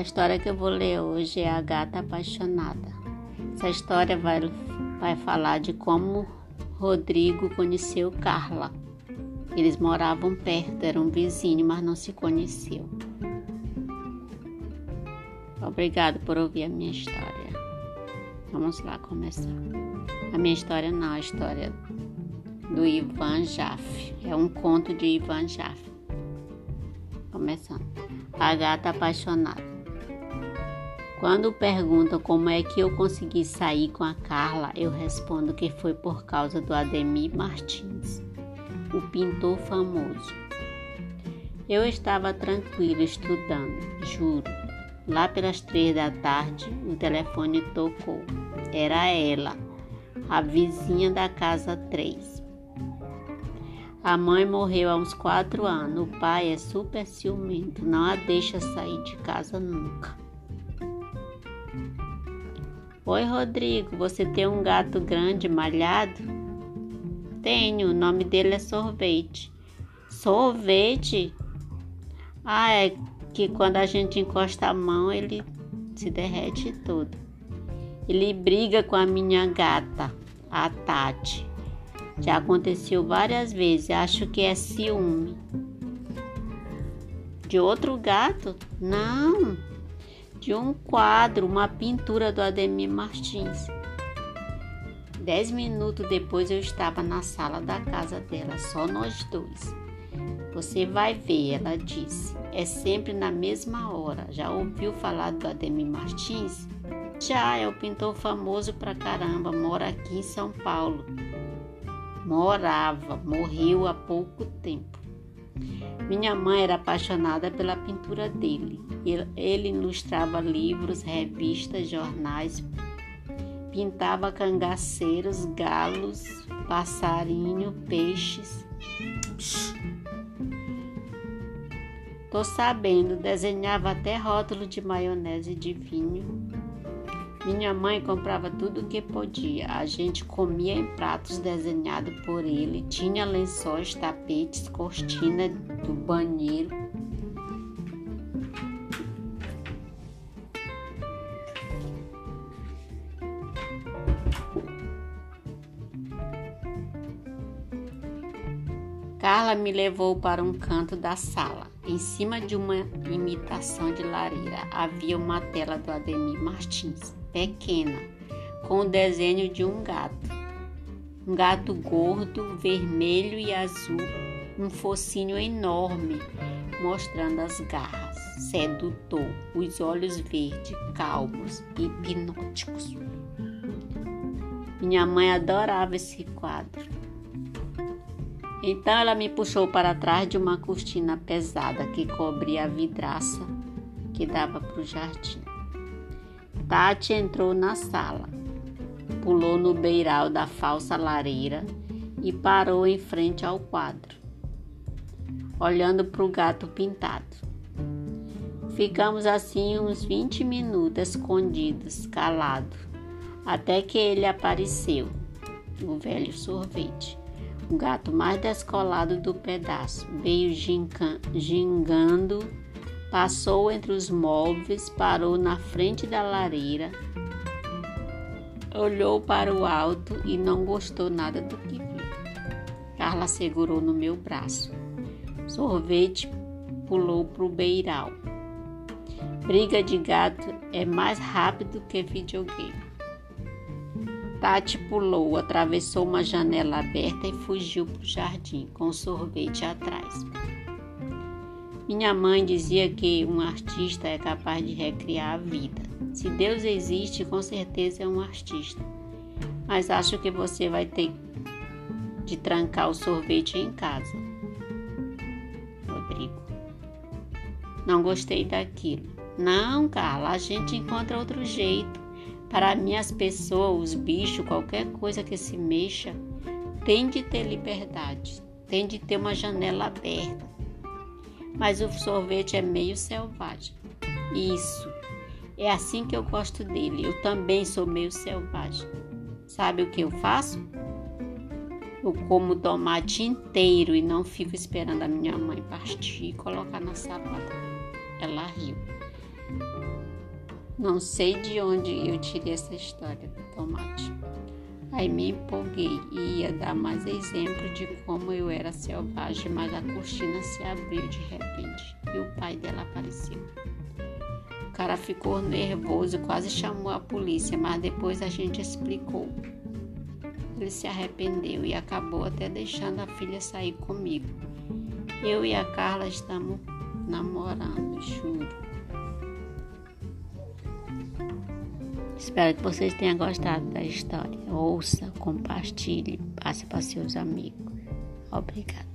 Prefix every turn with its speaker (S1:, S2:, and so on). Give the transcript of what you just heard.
S1: história que eu vou ler hoje é A Gata Apaixonada. Essa história vai, vai falar de como Rodrigo conheceu Carla. Eles moravam perto, eram vizinhos, mas não se conheciam. Obrigado por ouvir a minha história. Vamos lá começar. A minha história não, a história do Ivan Jaffe. É um conto de Ivan Jaffe. Começando. A gata apaixonada. Quando perguntam como é que eu consegui sair com a Carla, eu respondo que foi por causa do Ademir Martins, o pintor famoso. Eu estava tranquilo estudando, juro. Lá pelas três da tarde, o telefone tocou. Era ela, a vizinha da casa 3. A mãe morreu há uns quatro anos. O pai é super ciumento, não a deixa sair de casa nunca. Oi, Rodrigo, você tem um gato grande malhado? Tenho, o nome dele é Sorvete. Sorvete? Ah, é que quando a gente encosta a mão ele se derrete todo. Ele briga com a minha gata, a Tati. Já aconteceu várias vezes, acho que é ciúme. De outro gato? Não, de um quadro, uma pintura do Ademir Martins. Dez minutos depois eu estava na sala da casa dela, só nós dois. Você vai ver, ela disse. É sempre na mesma hora. Já ouviu falar do Ademir Martins? Já, é o pintor famoso pra caramba, mora aqui em São Paulo. Morava, morreu há pouco tempo. Minha mãe era apaixonada pela pintura dele. Ele ilustrava livros, revistas, jornais, pintava cangaceiros, galos, passarinho, peixes. Tô sabendo, desenhava até rótulo de maionese de vinho. Minha mãe comprava tudo o que podia. A gente comia em pratos desenhados por ele. Tinha lençóis, tapetes, cortina do banheiro. Carla me levou para um canto da sala. Em cima de uma imitação de lareira havia uma tela do Ademir Martins pequena, com o desenho de um gato. Um gato gordo, vermelho e azul, um focinho enorme, mostrando as garras, sedutor, os olhos verdes, calmos e hipnóticos. Minha mãe adorava esse quadro. Então ela me puxou para trás de uma cortina pesada que cobria a vidraça que dava para o jardim. Tati entrou na sala, pulou no beiral da falsa lareira e parou em frente ao quadro, olhando para o gato pintado. Ficamos assim uns 20 minutos escondidos, calados, até que ele apareceu, o velho sorvete, o gato mais descolado do pedaço, veio gingando Passou entre os móveis, parou na frente da lareira, olhou para o alto e não gostou nada do que viu. Carla segurou no meu braço. Sorvete pulou para o beiral. Briga de gato é mais rápido que videogame. Tati pulou, atravessou uma janela aberta e fugiu para o jardim, com sorvete atrás. Minha mãe dizia que um artista é capaz de recriar a vida. Se Deus existe, com certeza é um artista. Mas acho que você vai ter de trancar o sorvete em casa. Rodrigo. Não gostei daquilo. Não, Carla, a gente encontra outro jeito. Para mim, as pessoas, os bichos, qualquer coisa que se mexa, tem de ter liberdade, tem de ter uma janela aberta mas o sorvete é meio selvagem. Isso. É assim que eu gosto dele. Eu também sou meio selvagem. Sabe o que eu faço? Eu como tomate inteiro e não fico esperando a minha mãe partir e colocar na salada. Ela riu. Não sei de onde eu tirei essa história do tomate. Aí me empolguei e ia dar mais exemplo de como eu era selvagem, mas a cortina se abriu de repente e o pai dela apareceu. O cara ficou nervoso, quase chamou a polícia, mas depois a gente explicou. Ele se arrependeu e acabou até deixando a filha sair comigo. Eu e a Carla estamos namorando, juro. Espero que vocês tenham gostado da história. Ouça, compartilhe, passe para seus amigos. Obrigada.